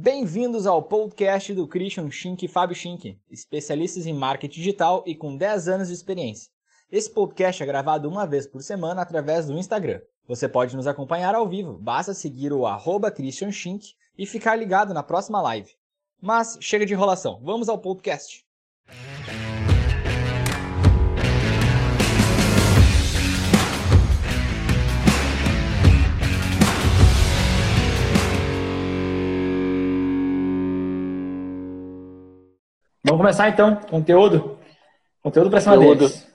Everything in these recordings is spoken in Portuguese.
Bem-vindos ao podcast do Christian Schink e Fábio Schink, especialistas em marketing digital e com 10 anos de experiência. Esse podcast é gravado uma vez por semana através do Instagram. Você pode nos acompanhar ao vivo, basta seguir o arroba Christian Schink e ficar ligado na próxima live. Mas chega de enrolação, vamos ao podcast. Vamos começar então, conteúdo. Conteúdo para cima conteúdo. deles.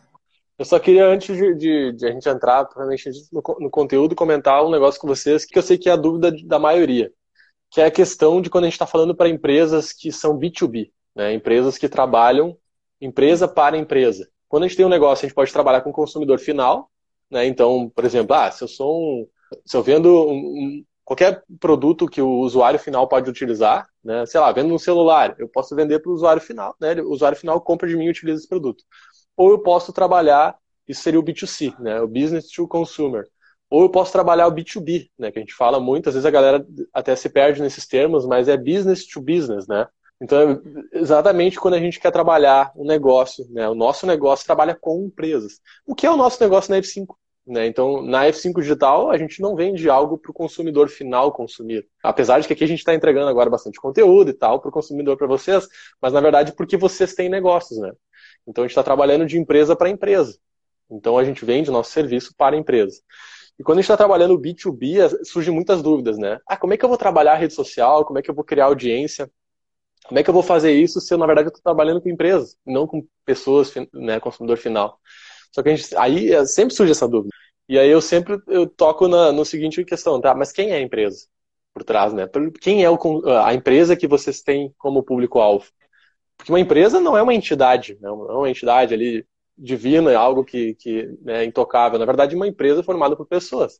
Eu só queria, antes de, de, de a gente entrar provavelmente no, no, conteúdo, comentar um negócio com vocês que eu sei que é a dúvida da maioria, que é a questão de quando a gente está falando para empresas que são B2B, né? empresas que trabalham empresa para empresa. Quando a gente tem um negócio, a gente pode trabalhar com o consumidor final, né? Então, por exemplo, ah, se eu sou um, se eu vendo um, qualquer produto que o usuário final pode utilizar, né? Sei lá, vendo um celular, eu posso vender para o usuário final, né? O usuário final compra de mim e utiliza esse produto. Ou eu posso trabalhar, isso seria o B2C, né? O business to consumer. Ou eu posso trabalhar o B2B, né? Que a gente fala muito, às vezes a galera até se perde nesses termos, mas é business to business, né? Então, exatamente quando a gente quer trabalhar um negócio, né? O nosso negócio trabalha com empresas. O que é o nosso negócio na F5? Né? Então, na F5 Digital, a gente não vende algo para o consumidor final consumir. Apesar de que aqui a gente está entregando agora bastante conteúdo e tal para o consumidor para vocês, mas na verdade porque vocês têm negócios. Né? Então, a gente está trabalhando de empresa para empresa. Então, a gente vende nosso serviço para a empresa. E quando a gente está trabalhando B2B, surgem muitas dúvidas, né? Ah, como é que eu vou trabalhar a rede social? Como é que eu vou criar audiência? Como é que eu vou fazer isso se eu, na verdade, estou trabalhando com empresas, não com pessoas, né, consumidor final? Só que a gente, aí é, sempre surge essa dúvida. E aí eu sempre eu toco na no seguinte questão, tá? Mas quem é a empresa por trás, né? Quem é o, a empresa que vocês têm como público-alvo? Porque uma empresa não é uma entidade, né? não é uma entidade ali divina, é algo que, que né, é intocável. Na verdade, uma empresa é formada por pessoas.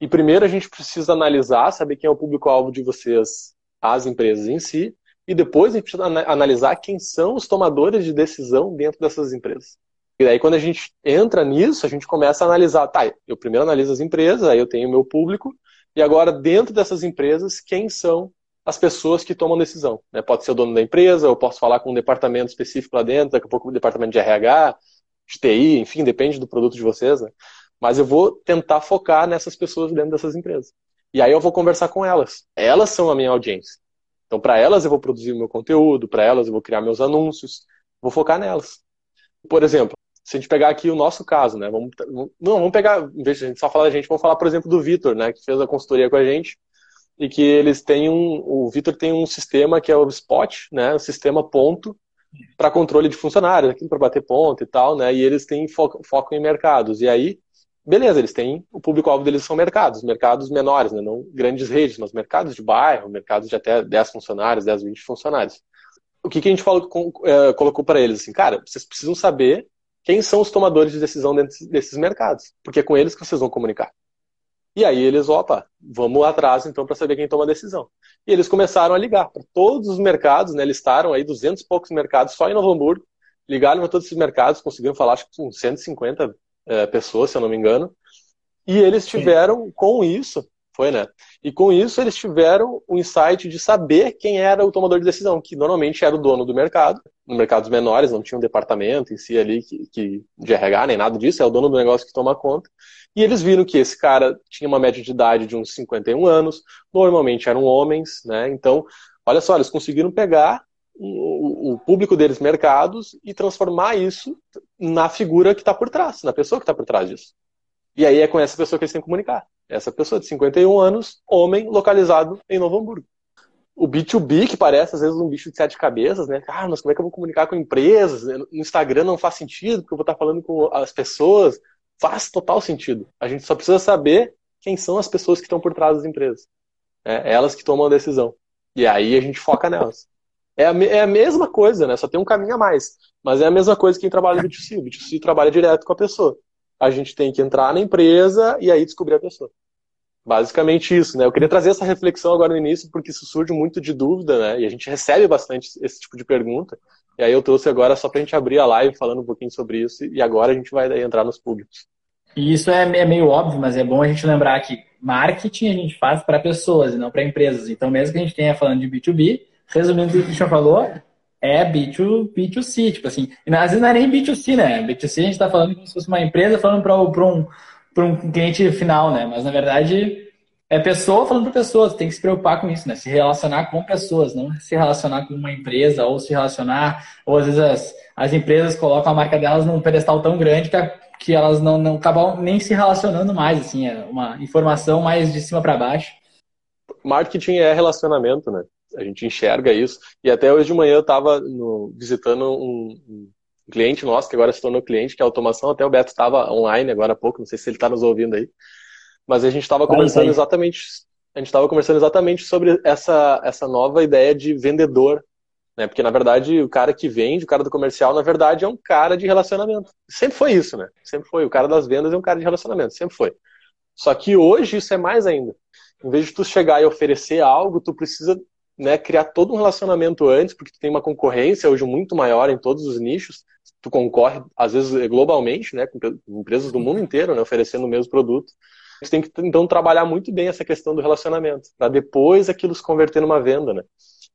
E primeiro a gente precisa analisar, saber quem é o público-alvo de vocês, as empresas em si, e depois a gente precisa analisar quem são os tomadores de decisão dentro dessas empresas. E aí, quando a gente entra nisso, a gente começa a analisar, tá, eu primeiro analiso as empresas, aí eu tenho o meu público, e agora, dentro dessas empresas, quem são as pessoas que tomam decisão? Né? Pode ser o dono da empresa, eu posso falar com um departamento específico lá dentro, daqui a pouco o departamento de RH, de TI, enfim, depende do produto de vocês, né? Mas eu vou tentar focar nessas pessoas dentro dessas empresas. E aí eu vou conversar com elas. Elas são a minha audiência. Então, para elas eu vou produzir o meu conteúdo, para elas eu vou criar meus anúncios, vou focar nelas. Por exemplo, se a gente pegar aqui o nosso caso, né? Vamos, não, vamos pegar, em vez de a gente só falar da gente, vamos falar, por exemplo, do Vitor, né? Que fez a consultoria com a gente e que eles têm um, o Vitor tem um sistema que é o Spot, né? O sistema ponto para controle de funcionários, aquilo para bater ponto e tal, né? E eles têm foco, foco em mercados. E aí, beleza, eles têm o público-alvo deles são mercados, mercados menores, né? Não grandes redes, mas mercados de bairro, mercados de até 10 funcionários, 10, 20 funcionários. O que, que a gente falou, é, colocou para eles? Assim, cara, vocês precisam saber quem são os tomadores de decisão dentro desses mercados, porque é com eles que vocês vão comunicar. E aí eles, opa, vamos atrás então para saber quem toma a decisão. E eles começaram a ligar para todos os mercados, né? Listaram aí 200 e poucos mercados só em Novo Hamburgo, ligaram para todos esses mercados, conseguiram falar acho que com 150 é, pessoas, se eu não me engano. E eles tiveram, Sim. com isso, foi, né? E com isso eles tiveram o insight de saber quem era o tomador de decisão, que normalmente era o dono do mercado. Mercados menores não tinha um departamento em si ali que, que, de RH nem nada disso, é o dono do negócio que toma conta. E eles viram que esse cara tinha uma média de idade de uns 51 anos, normalmente eram homens, né? Então, olha só, eles conseguiram pegar o, o público deles, mercados, e transformar isso na figura que está por trás, na pessoa que está por trás disso. E aí é com essa pessoa que eles têm que comunicar. Essa pessoa de 51 anos, homem, localizado em Novo Hamburgo. O B2B, que parece às vezes um bicho de sete cabeças, né? Ah, mas como é que eu vou comunicar com empresas? No Instagram não faz sentido, porque eu vou estar falando com as pessoas. Faz total sentido. A gente só precisa saber quem são as pessoas que estão por trás das empresas. É elas que tomam a decisão. E aí a gente foca nelas. É a, é a mesma coisa, né? Só tem um caminho a mais. Mas é a mesma coisa que quem trabalha no B2C. O B2C trabalha direto com a pessoa a gente tem que entrar na empresa e aí descobrir a pessoa. Basicamente isso, né? Eu queria trazer essa reflexão agora no início, porque isso surge muito de dúvida, né? E a gente recebe bastante esse tipo de pergunta. E aí eu trouxe agora só para a gente abrir a live falando um pouquinho sobre isso, e agora a gente vai entrar nos públicos. E isso é, é meio óbvio, mas é bom a gente lembrar que marketing a gente faz para pessoas e não para empresas. Então, mesmo que a gente tenha falando de B2B, resumindo o que o Christian falou, é B2, B2C, tipo assim. E às vezes não é nem B2C, né? B2C a gente está falando como se fosse uma empresa falando para um, um cliente final, né? Mas na verdade é pessoa falando para pessoas, tem que se preocupar com isso, né? Se relacionar com pessoas, não se relacionar com uma empresa ou se relacionar, ou às vezes as, as empresas colocam a marca delas num pedestal tão grande que, que elas não, não acabam nem se relacionando mais, assim, é uma informação mais de cima para baixo. Marketing é relacionamento, né? A gente enxerga isso. E até hoje de manhã eu estava visitando um, cliente nosso, que agora se tornou cliente, que é automação. Até o Beto estava online agora há pouco, não sei se ele está nos ouvindo aí. Mas a gente estava conversando exatamente, a gente estava conversando exatamente sobre essa, essa nova ideia de vendedor, né? Porque na verdade o cara que vende, o cara do comercial, na verdade é um cara de relacionamento. Sempre foi isso, né? Sempre foi. O cara das vendas é um cara de relacionamento, sempre foi. Só que hoje isso é mais ainda. Em vez de tu chegar e oferecer algo, tu precisa né, criar todo um relacionamento antes, porque tu tem uma concorrência hoje muito maior em todos os nichos. Tu concorre, às vezes, globalmente, né, com empresas do mundo inteiro, né, oferecendo o mesmo produto gente tem que, então, trabalhar muito bem essa questão do relacionamento, para depois aquilo se converter numa venda, né?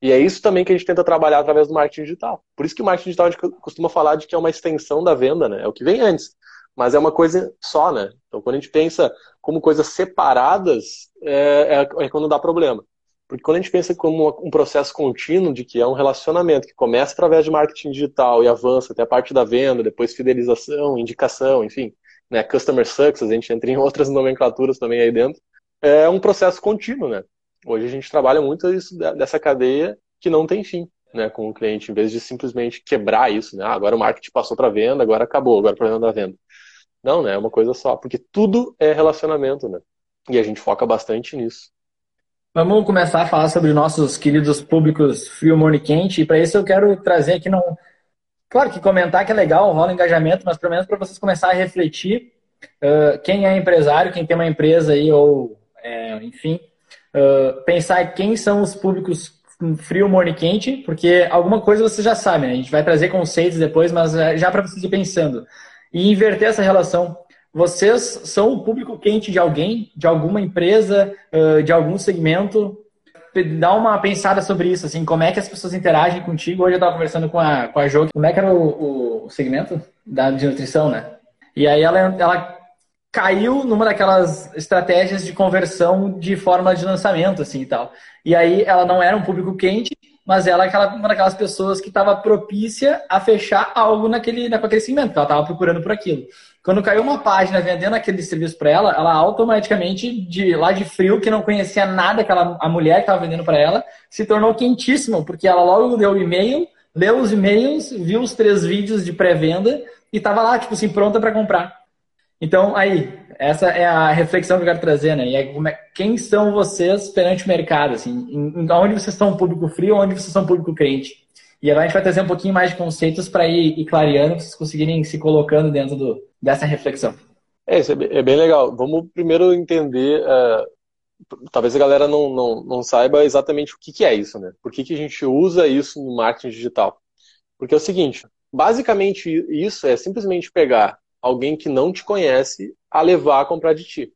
E é isso também que a gente tenta trabalhar através do marketing digital. Por isso que o marketing digital a gente costuma falar de que é uma extensão da venda, né? É o que vem antes. Mas é uma coisa só, né? Então, quando a gente pensa como coisas separadas, é, é, é quando dá problema. Porque quando a gente pensa como um processo contínuo de que é um relacionamento que começa através de marketing digital e avança até a parte da venda, depois fidelização, indicação, enfim, né, customer success, a gente entra em outras nomenclaturas também aí dentro, é um processo contínuo, né? Hoje a gente trabalha muito isso dessa cadeia que não tem fim, né, com o cliente, em vez de simplesmente quebrar isso, né? Ah, agora o marketing passou para venda, agora acabou, agora o problema da venda. Não, né? É uma coisa só, porque tudo é relacionamento, né? E a gente foca bastante nisso. Vamos começar a falar sobre nossos queridos públicos frio, morno e quente. E para isso eu quero trazer aqui não, Claro que comentar que é legal, rola engajamento, mas pelo menos para vocês começarem a refletir uh, quem é empresário, quem tem uma empresa aí, ou é, enfim, uh, pensar quem são os públicos frio, morno e quente, porque alguma coisa vocês já sabem, né? a gente vai trazer conceitos depois, mas já para vocês ir pensando. E inverter essa relação. Vocês são o público quente de alguém, de alguma empresa, de algum segmento, dar uma pensada sobre isso, assim, como é que as pessoas interagem contigo. Hoje eu estava conversando com a, com a Jo, como é que era o, o segmento da, de nutrição, né? E aí ela, ela caiu numa daquelas estratégias de conversão de forma de lançamento, assim, e tal. E aí ela não era um público quente, mas ela é aquela, uma daquelas pessoas que estava propícia a fechar algo naquele, naquele segmento, que ela estava procurando por aquilo. Quando caiu uma página vendendo aquele serviço para ela, ela automaticamente, de lá de frio, que não conhecia nada, aquela, a mulher que estava vendendo para ela, se tornou quentíssima, porque ela logo deu o e-mail, leu os e-mails, viu os três vídeos de pré-venda e estava lá, tipo assim, pronta para comprar. Então, aí, essa é a reflexão que eu quero trazer, né? E é, é quem são vocês perante o mercado, assim? Em, em, onde vocês são público frio, onde vocês são público crente? E agora a gente vai trazer um pouquinho mais de conceitos para ir, ir clareando, para vocês conseguirem se colocando dentro do, dessa reflexão. É, isso é bem, é bem legal. Vamos primeiro entender, uh, talvez a galera não, não, não saiba exatamente o que, que é isso, né? Por que, que a gente usa isso no marketing digital? Porque é o seguinte, basicamente isso é simplesmente pegar alguém que não te conhece a levar a comprar de ti.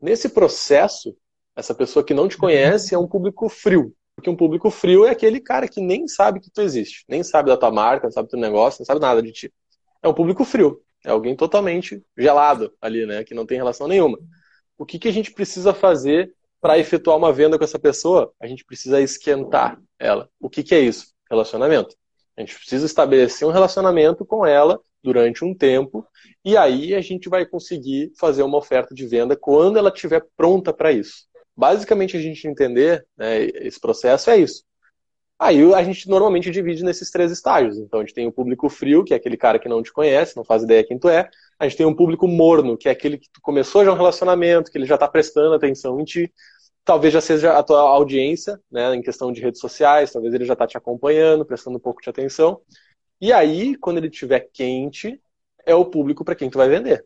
Nesse processo, essa pessoa que não te conhece é um público frio. Porque um público frio é aquele cara que nem sabe que tu existe, nem sabe da tua marca, não sabe do teu negócio, não sabe nada de ti. É um público frio. É alguém totalmente gelado ali, né? Que não tem relação nenhuma. O que, que a gente precisa fazer para efetuar uma venda com essa pessoa? A gente precisa esquentar ela. O que, que é isso? Relacionamento. A gente precisa estabelecer um relacionamento com ela durante um tempo e aí a gente vai conseguir fazer uma oferta de venda quando ela estiver pronta para isso. Basicamente, a gente entender né, esse processo é isso. Aí a gente normalmente divide nesses três estágios. Então a gente tem o público frio, que é aquele cara que não te conhece, não faz ideia quem tu é. A gente tem um público morno, que é aquele que tu começou já um relacionamento, que ele já está prestando atenção em ti. Talvez já seja a tua audiência, né, em questão de redes sociais, talvez ele já está te acompanhando, prestando um pouco de atenção. E aí, quando ele estiver quente, é o público para quem tu vai vender.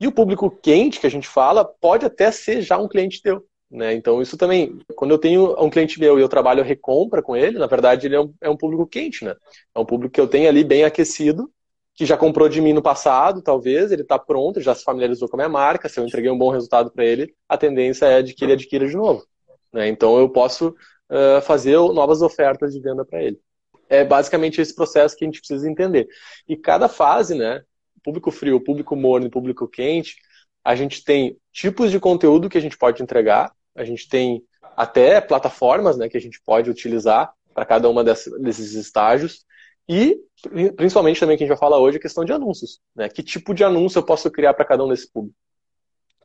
E o público quente que a gente fala pode até ser já um cliente teu. Né? Então, isso também, quando eu tenho um cliente meu e eu trabalho recompra com ele, na verdade, ele é um, é um, público quente, né? É um público que eu tenho ali bem aquecido que já comprou de mim no passado, talvez, ele está pronto, já se familiarizou com a minha marca, se eu entreguei um bom resultado para ele, a tendência é de que ele adquira de novo. Né? Então eu posso uh, fazer novas ofertas de venda para ele. É basicamente esse processo que a gente precisa entender. E cada fase, né, público frio, público morno e público quente, a gente tem tipos de conteúdo que a gente pode entregar, a gente tem até plataformas né, que a gente pode utilizar para cada uma desses estágios. E, principalmente também que a gente vai falar hoje, a questão de anúncios. Né? Que tipo de anúncio eu posso criar para cada um desse público?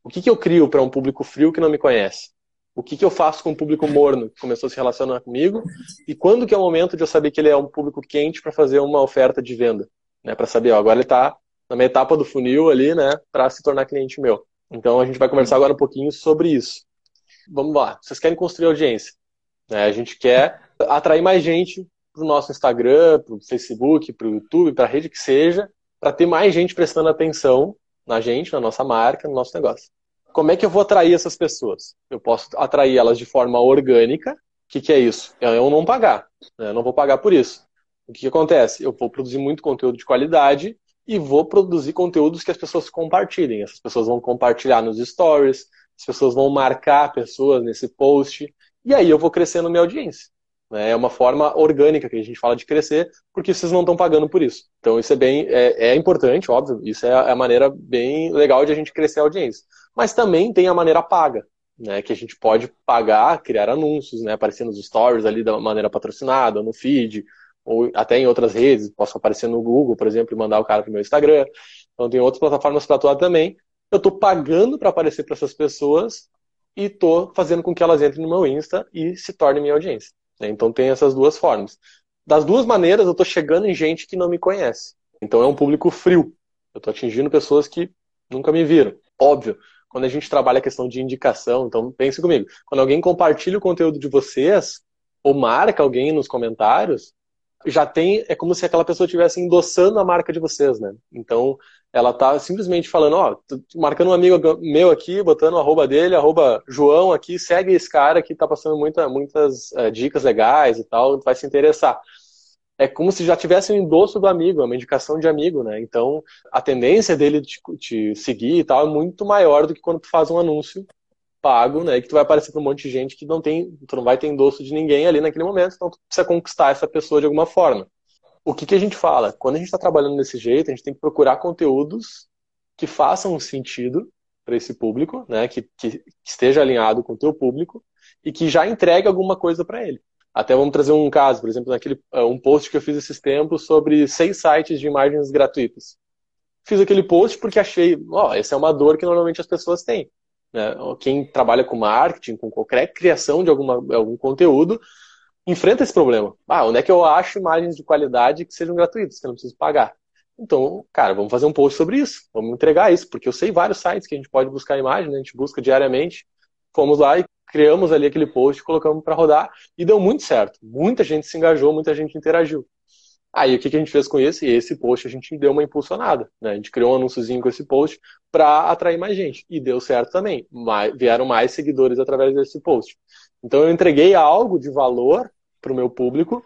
O que, que eu crio para um público frio que não me conhece? O que, que eu faço com um público morno que começou a se relacionar comigo? E quando que é o momento de eu saber que ele é um público quente para fazer uma oferta de venda? Né? Para saber, ó, agora ele está na minha etapa do funil ali, né? Para se tornar cliente meu. Então a gente vai conversar agora um pouquinho sobre isso. Vamos lá. Vocês querem construir audiência? Né? A gente quer atrair mais gente para o nosso Instagram, para o Facebook, para o YouTube, para a rede que seja, para ter mais gente prestando atenção na gente, na nossa marca, no nosso negócio. Como é que eu vou atrair essas pessoas? Eu posso atrair elas de forma orgânica. O que, que é isso? É eu não pagar. Né? Eu não vou pagar por isso. O que, que acontece? Eu vou produzir muito conteúdo de qualidade e vou produzir conteúdos que as pessoas compartilhem. Essas pessoas vão compartilhar nos stories, as pessoas vão marcar pessoas nesse post, e aí eu vou crescendo minha audiência. Né? É uma forma orgânica que a gente fala de crescer, porque vocês não estão pagando por isso. Então isso é bem é, é importante, óbvio. Isso é a maneira bem legal de a gente crescer a audiência. Mas também tem a maneira paga, né? Que a gente pode pagar, criar anúncios, né? Aparecer nos stories ali da maneira patrocinada, no feed, ou até em outras redes. Posso aparecer no Google, por exemplo, e mandar o cara para o meu Instagram. Então tem outras plataformas para atuar também. Eu estou pagando para aparecer para essas pessoas e estou fazendo com que elas entrem no meu Insta e se tornem minha audiência. Né? Então tem essas duas formas. Das duas maneiras, eu estou chegando em gente que não me conhece. Então é um público frio. Eu estou atingindo pessoas que nunca me viram. Óbvio, quando a gente trabalha a questão de indicação, então pense comigo. Quando alguém compartilha o conteúdo de vocês, ou marca alguém nos comentários, já tem, é como se aquela pessoa estivesse endossando a marca de vocês, né? Então, ela tá simplesmente falando, ó, marcando um amigo meu aqui, botando o arroba dele, arroba João aqui, segue esse cara que tá passando muita, muitas é, dicas legais e tal, vai se interessar. É como se já tivesse um endosso do amigo, uma indicação de amigo, né? Então, a tendência dele te, te seguir e tal é muito maior do que quando tu faz um anúncio pago, né? Que tu vai aparecer para um monte de gente que não tem, tu não vai ter endosso de ninguém ali naquele momento, então tu precisa conquistar essa pessoa de alguma forma. O que, que a gente fala? Quando a gente está trabalhando desse jeito, a gente tem que procurar conteúdos que façam sentido para esse público, né? Que, que, esteja alinhado com o teu público e que já entregue alguma coisa para ele. Até vamos trazer um caso, por exemplo, naquele eh, um post que eu fiz esses tempos sobre seis sites de imagens gratuitas. Fiz aquele post porque achei, ó, oh, essa é uma dor que normalmente as pessoas têm. Né? Quem trabalha com marketing, com qualquer criação de alguma, algum conteúdo, enfrenta esse problema. Ah, onde é que eu acho imagens de qualidade que sejam gratuitas, que eu não preciso pagar? Então, cara, vamos fazer um post sobre isso, vamos entregar isso, porque eu sei vários sites que a gente pode buscar imagem, né? a gente busca diariamente. Fomos lá e criamos ali aquele post, colocamos para rodar e deu muito certo. Muita gente se engajou, muita gente interagiu. Aí o que, a gente fez com esse? Esse post a gente deu uma impulsionada. Né? A gente criou um anúnciozinho com esse post para atrair mais gente. E deu certo também. Mais, vieram mais seguidores através desse post. Então eu entreguei algo de valor para o meu público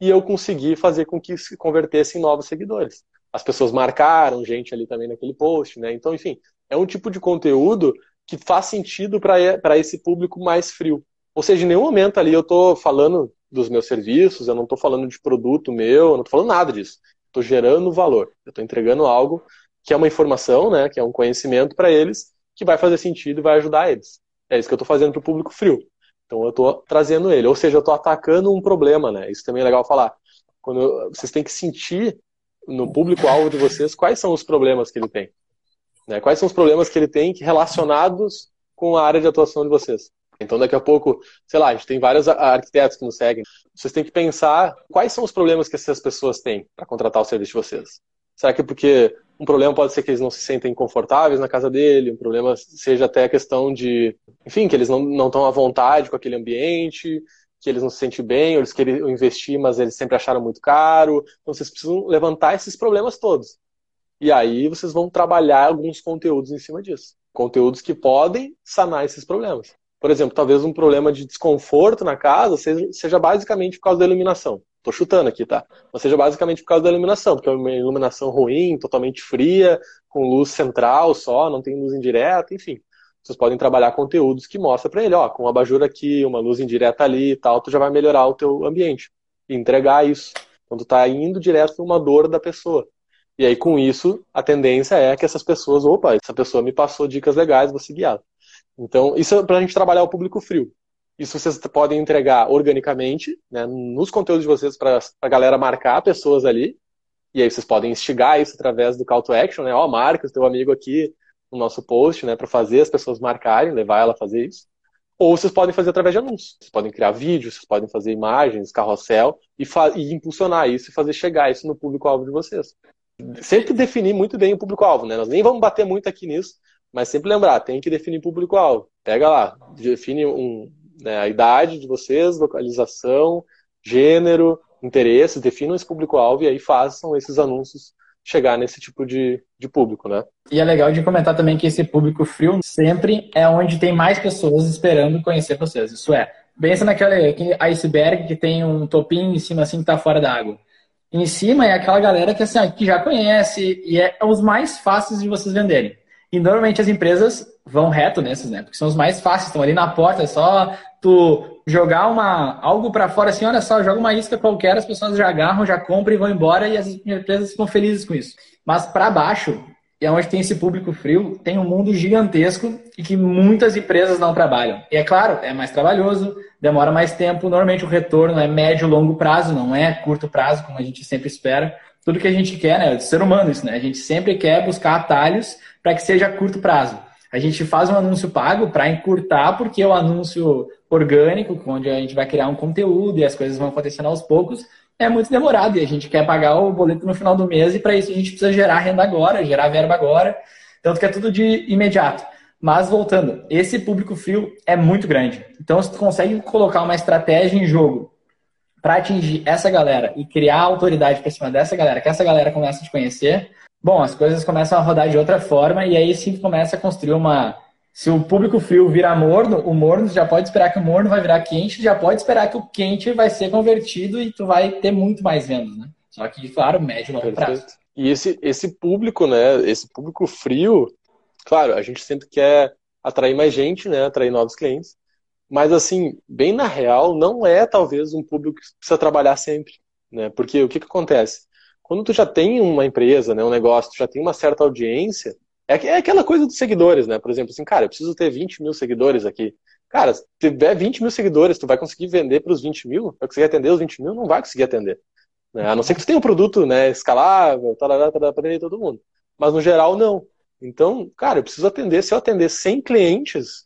e eu consegui fazer com que se convertesse em novos seguidores. As pessoas marcaram gente ali também naquele post, né? Então, enfim, é um tipo de conteúdo que faz sentido para esse público mais frio. Ou seja, em nenhum momento ali eu estou falando dos meus serviços, eu não estou falando de produto meu, eu não estou falando nada disso. Estou gerando valor. Eu estou entregando algo que é uma informação, né, que é um conhecimento para eles, que vai fazer sentido e vai ajudar eles. É isso que eu estou fazendo para o público frio. Então eu estou trazendo ele. Ou seja, eu estou atacando um problema, né? Isso também é legal falar. Quando eu, vocês têm que sentir no público-alvo de vocês quais são os problemas que ele tem. Né? Quais são os problemas que ele tem relacionados com a área de atuação de vocês. Então, daqui a pouco, sei lá, a gente tem vários arquitetos que nos seguem. Vocês têm que pensar quais são os problemas que essas pessoas têm para contratar o serviço de vocês. Será que é porque um problema pode ser que eles não se sentem confortáveis na casa dele, um problema seja até a questão de, enfim, que eles não estão à vontade com aquele ambiente, que eles não se sentem bem, ou eles queriam investir, mas eles sempre acharam muito caro. Então, vocês precisam levantar esses problemas todos. E aí vocês vão trabalhar alguns conteúdos em cima disso. Conteúdos que podem sanar esses problemas. Por exemplo, talvez um problema de desconforto na casa seja, seja basicamente por causa da iluminação. Tô chutando aqui, tá? Ou seja, basicamente por causa da iluminação, porque é uma iluminação ruim, totalmente fria, com luz central só, não tem luz indireta, enfim. Vocês podem trabalhar conteúdos que mostram para ele, ó, com um abajur aqui, uma luz indireta ali e tal, tu já vai melhorar o teu ambiente. E entregar isso. Então tu tá indo direto numa dor da pessoa. E aí, com isso, a tendência é que essas pessoas, opa, essa pessoa me passou dicas legais, vou seguir ela. Então, isso é para a gente trabalhar o público frio. Isso vocês podem entregar organicamente, né, nos conteúdos de vocês, para a galera marcar pessoas ali. E aí vocês podem instigar isso através do call to action, né? Ó, oh, marca o teu amigo aqui no nosso post, né? Para fazer as pessoas marcarem, levar ela a fazer isso. Ou vocês podem fazer através de anúncios. Vocês podem criar vídeos, vocês podem fazer imagens, carrossel e, e impulsionar isso e fazer chegar isso no público-alvo de vocês. Sempre definir muito bem o público-alvo, né? Nós nem vamos bater muito aqui nisso, mas sempre lembrar, tem que definir público-alvo. Pega lá, define um, né, a idade de vocês, localização, gênero, interesses, definam esse público-alvo e aí façam esses anúncios chegar nesse tipo de, de público, né? E é legal de comentar também que esse público frio sempre é onde tem mais pessoas esperando conhecer vocês. Isso é, pensa naquele iceberg que tem um topinho em cima assim que tá fora da água. Em cima é aquela galera que, assim, que já conhece e é os mais fáceis de vocês venderem. E normalmente as empresas vão reto nesses, né? Porque são os mais fáceis, estão ali na porta, é só tu jogar uma, algo para fora assim, olha só, joga uma isca qualquer, as pessoas já agarram, já compram e vão embora e as empresas ficam felizes com isso. Mas para baixo, é onde tem esse público frio, tem um mundo gigantesco e que muitas empresas não trabalham. E é claro, é mais trabalhoso, demora mais tempo, normalmente o retorno é médio, longo prazo, não é curto prazo, como a gente sempre espera. Tudo que a gente quer, né, é ser humano isso, né? A gente sempre quer buscar atalhos para que seja curto prazo. A gente faz um anúncio pago para encurtar, porque o anúncio orgânico, onde a gente vai criar um conteúdo e as coisas vão acontecendo aos poucos, é muito demorado e a gente quer pagar o boleto no final do mês e para isso a gente precisa gerar renda agora, gerar verba agora, tanto que é tudo de imediato. Mas voltando, esse público frio é muito grande. Então, se tu consegue colocar uma estratégia em jogo para atingir essa galera e criar autoridade para cima dessa galera, que essa galera começa a te conhecer, bom, as coisas começam a rodar de outra forma e aí sim começa a construir uma, se o público frio virar morno, o morno já pode esperar que o morno vai virar quente, já pode esperar que o quente vai ser convertido e tu vai ter muito mais vendas, né? Só que, claro, médio e longo prazo. E esse, esse público, né? Esse público frio, claro, a gente sempre quer atrair mais gente, né? Atrair novos clientes. Mas, assim, bem na real, não é talvez um público que precisa trabalhar sempre, né? Porque o que, que acontece? Quando tu já tem uma empresa, né, um negócio, tu já tem uma certa audiência, é, é aquela coisa dos seguidores, né? Por exemplo, assim, cara, eu preciso ter 20 mil seguidores aqui. Cara, se tiver 20 mil seguidores, tu vai conseguir vender para os 20 mil? Vai conseguir atender os 20 mil? Não vai conseguir atender. Né? A não ser que tu tenha um produto né, escalável, tarará, tarará, para atender todo mundo. Mas no geral, não. Então, cara, eu preciso atender. Se eu atender 100 clientes,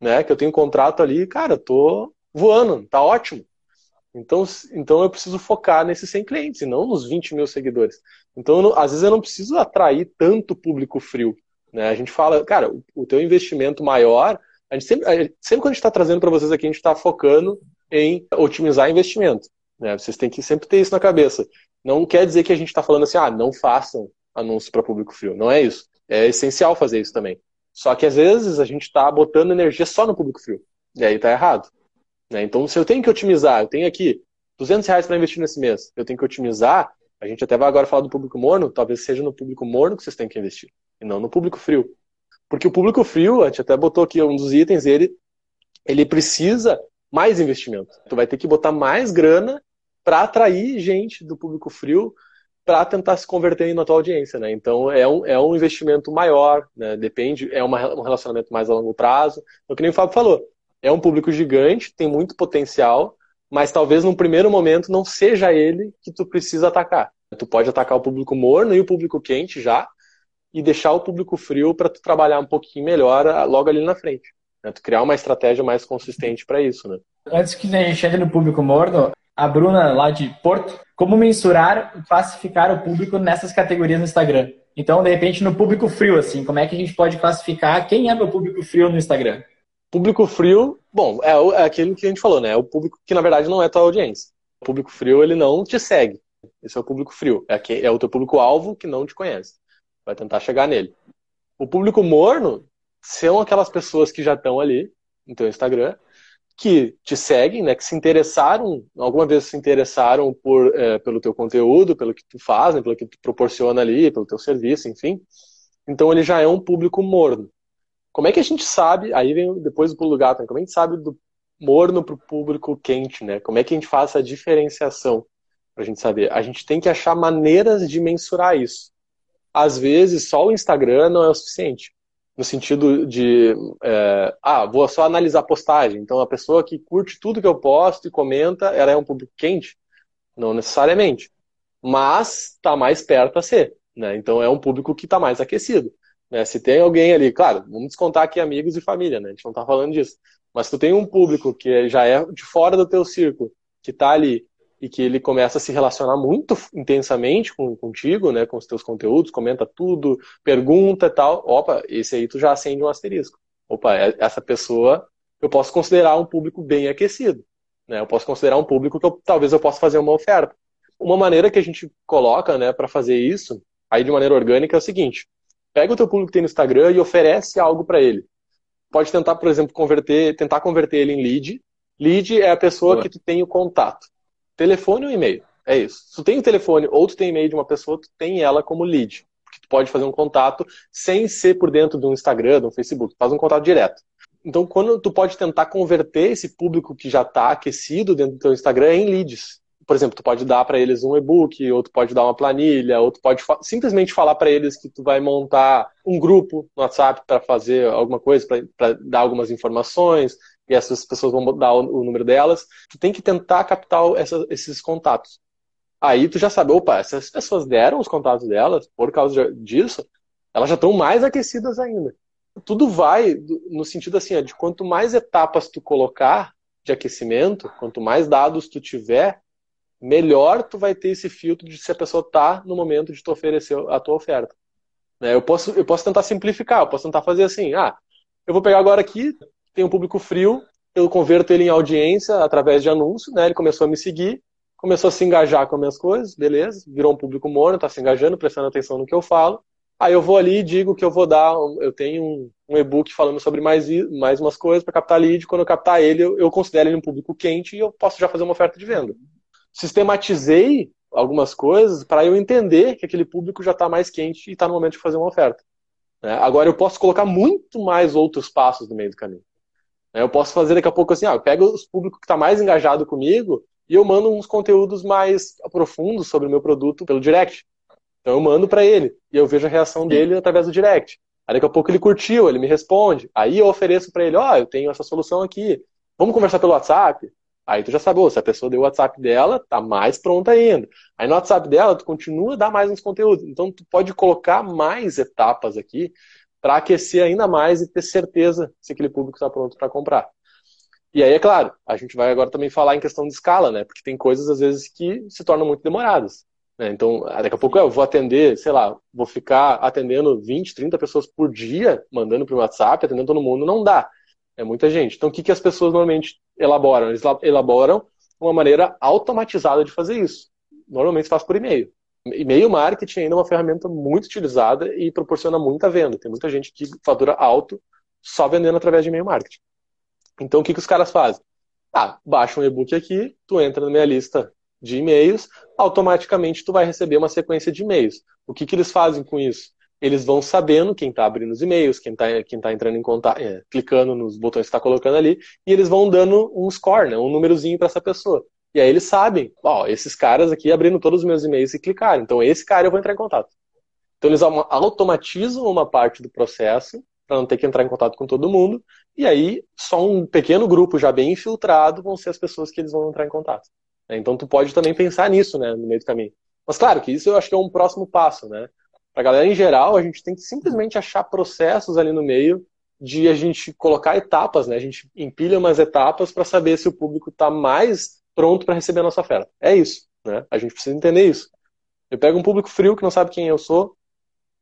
né, que eu tenho um contrato ali, cara, tô voando, tá ótimo. Então, então eu preciso focar nesses 100 clientes e não nos 20 mil seguidores. Então, não, às vezes eu não preciso atrair tanto público frio. Né? A gente fala, cara, o, o teu investimento maior, a gente sempre, a sempre quando a gente está trazendo para vocês aqui, a gente está focando em otimizar investimento. Né? Vocês têm que sempre ter isso na cabeça. Não quer dizer que a gente está falando assim, ah, não façam anúncio para público frio. Não é isso. É essencial fazer isso também. Só que às vezes a gente está botando energia só no público frio. E aí está errado. Né? Então, se eu tenho que otimizar, eu tenho aqui 200 reais para investir nesse mês, eu tenho que otimizar, a gente até vai agora falar do público morno, talvez seja no público morno que vocês têm que investir, e não no público frio. Porque o público frio, a gente até botou aqui um dos itens, ele, ele precisa mais investimento. Tu vai ter que botar mais grana para atrair gente do público frio para tentar se converter na tua audiência, né? Então é um, é um investimento maior, né? Depende, é uma, um relacionamento mais a longo prazo. Então, que nem o Fábio falou, é um público gigante, tem muito potencial, mas talvez num primeiro momento não seja ele que tu precisa atacar. Tu pode atacar o público morno e o público quente já, e deixar o público frio para tu trabalhar um pouquinho melhor ah, logo ali na frente. Né? Tu criar uma estratégia mais consistente para isso, né? Antes que a gente entre no público morno, a Bruna lá de Porto, como mensurar e classificar o público nessas categorias no Instagram? Então, de repente, no público frio, assim, como é que a gente pode classificar quem é meu público frio no Instagram? Público frio, bom, é, é aquilo que a gente falou, né? É o público que na verdade não é tua audiência. O público frio, ele não te segue. Esse é o público frio. É, que, é o teu público-alvo que não te conhece. Vai tentar chegar nele. O público morno são aquelas pessoas que já estão ali no teu Instagram, que te seguem, né, que se interessaram, alguma vez se interessaram por, é, pelo teu conteúdo, pelo que tu faz, né, pelo que tu proporciona ali, pelo teu serviço, enfim. Então ele já é um público morno. Como é que a gente sabe, aí vem depois do pulo gato, né, como é que a gente sabe do morno para o público quente, né? Como é que a gente faz essa diferenciação para a gente saber? A gente tem que achar maneiras de mensurar isso. Às vezes só o Instagram não é o suficiente no sentido de, é, ah, vou só analisar a postagem. Então, a pessoa que curte tudo que eu posto e comenta, ela é um público quente? Não necessariamente. Mas está mais perto a ser. Né? Então, é um público que está mais aquecido. Né? Se tem alguém ali, claro, vamos descontar aqui amigos e família, né? a gente não está falando disso. Mas tu tem um público que já é de fora do teu círculo, que está ali e que ele começa a se relacionar muito intensamente com, contigo, né, com os teus conteúdos, comenta tudo, pergunta e tal, opa, esse aí tu já acende um asterisco. Opa, é, essa pessoa eu posso considerar um público bem aquecido, né? Eu posso considerar um público que eu, talvez eu possa fazer uma oferta. Uma maneira que a gente coloca, né, para fazer isso, aí de maneira orgânica é o seguinte: pega o teu público que tem no Instagram e oferece algo para ele. Pode tentar, por exemplo, converter, tentar converter ele em lead. Lead é a pessoa Boa. que tu tem o contato telefone ou e-mail. É isso. Se tu tem o telefone ou tu tem e-mail de uma pessoa, tu tem ela como lead. Porque tu pode fazer um contato sem ser por dentro de um Instagram, de um Facebook. Tu faz um contato direto. Então, quando tu pode tentar converter esse público que já está aquecido dentro do teu Instagram em leads. Por exemplo, tu pode dar para eles um e-book, ou tu pode dar uma planilha, ou tu pode fa simplesmente falar para eles que tu vai montar um grupo no WhatsApp para fazer alguma coisa, para dar algumas informações, e essas pessoas vão dar o, o número delas. Tu tem que tentar captar essa, esses contatos. Aí tu já sabe, opa, essas pessoas deram os contatos delas, por causa disso, elas já estão mais aquecidas ainda. Tudo vai no sentido assim, de quanto mais etapas tu colocar de aquecimento, quanto mais dados tu tiver, melhor tu vai ter esse filtro de se a pessoa está no momento de tu oferecer a tua oferta. Né, eu posso, eu posso tentar simplificar, eu posso tentar fazer assim, ah, eu vou pegar agora aqui, tem um público frio, eu converto ele em audiência através de anúncio, né? Ele começou a me seguir, começou a se engajar com as minhas coisas, beleza, virou um público morno, tá se engajando, prestando atenção no que eu falo. Aí eu vou ali e digo que eu vou dar, eu tenho um, um e-book falando sobre mais, mais umas coisas para captar lead. Quando eu captar ele, eu, eu considero ele um público quente e eu posso já fazer uma oferta de venda. Sistematizei algumas coisas para eu entender que aquele público já está mais quente e está no momento de fazer uma oferta. Né? Agora eu posso colocar muito mais outros passos no meio do caminho. Né? Eu posso fazer daqui a pouco assim, ó, eu pego os públicos que está mais engajado comigo e eu mando uns conteúdos mais profundos sobre o meu produto pelo direct. Então eu mando para ele e eu vejo a reação dele através do direct. Aí daqui a pouco ele curtiu, ele me responde. Aí eu ofereço para ele, ó, oh, eu tenho essa solução aqui. Vamos conversar pelo WhatsApp? Aí tu já sabe, oh, se a pessoa deu o WhatsApp dela, tá mais pronta ainda. Aí no WhatsApp dela, tu continua a dar mais uns conteúdos. Então tu pode colocar mais etapas aqui para aquecer ainda mais e ter certeza se aquele público está pronto para comprar. E aí, é claro, a gente vai agora também falar em questão de escala, né? Porque tem coisas, às vezes, que se tornam muito demoradas. Né? Então, daqui a pouco eu vou atender, sei lá, vou ficar atendendo 20, 30 pessoas por dia, mandando para o WhatsApp, atendendo todo mundo, não dá. É muita gente. Então, o que, que as pessoas normalmente elaboram? Eles elaboram uma maneira automatizada de fazer isso. Normalmente faz por e-mail. E-mail marketing ainda é uma ferramenta muito utilizada e proporciona muita venda. Tem muita gente que fatura alto só vendendo através de e-mail marketing. Então, o que, que os caras fazem? Ah, baixa um e-book aqui, tu entra na minha lista de e-mails, automaticamente tu vai receber uma sequência de e-mails. O que, que eles fazem com isso? Eles vão sabendo quem está abrindo os e-mails, quem está quem tá entrando em contato, é, clicando nos botões que está colocando ali, e eles vão dando um score, né, um númerozinho para essa pessoa. E aí eles sabem, ó, esses caras aqui abrindo todos os meus e-mails e clicaram. Então esse cara eu vou entrar em contato. Então eles automatizam uma parte do processo para não ter que entrar em contato com todo mundo. E aí só um pequeno grupo já bem infiltrado vão ser as pessoas que eles vão entrar em contato. Então tu pode também pensar nisso, né, no meio do caminho. Mas claro que isso eu acho que é um próximo passo, né? Para a galera em geral, a gente tem que simplesmente achar processos ali no meio de a gente colocar etapas, né? A gente empilha umas etapas para saber se o público está mais pronto para receber a nossa oferta. É isso, né? A gente precisa entender isso. Eu pego um público frio que não sabe quem eu sou,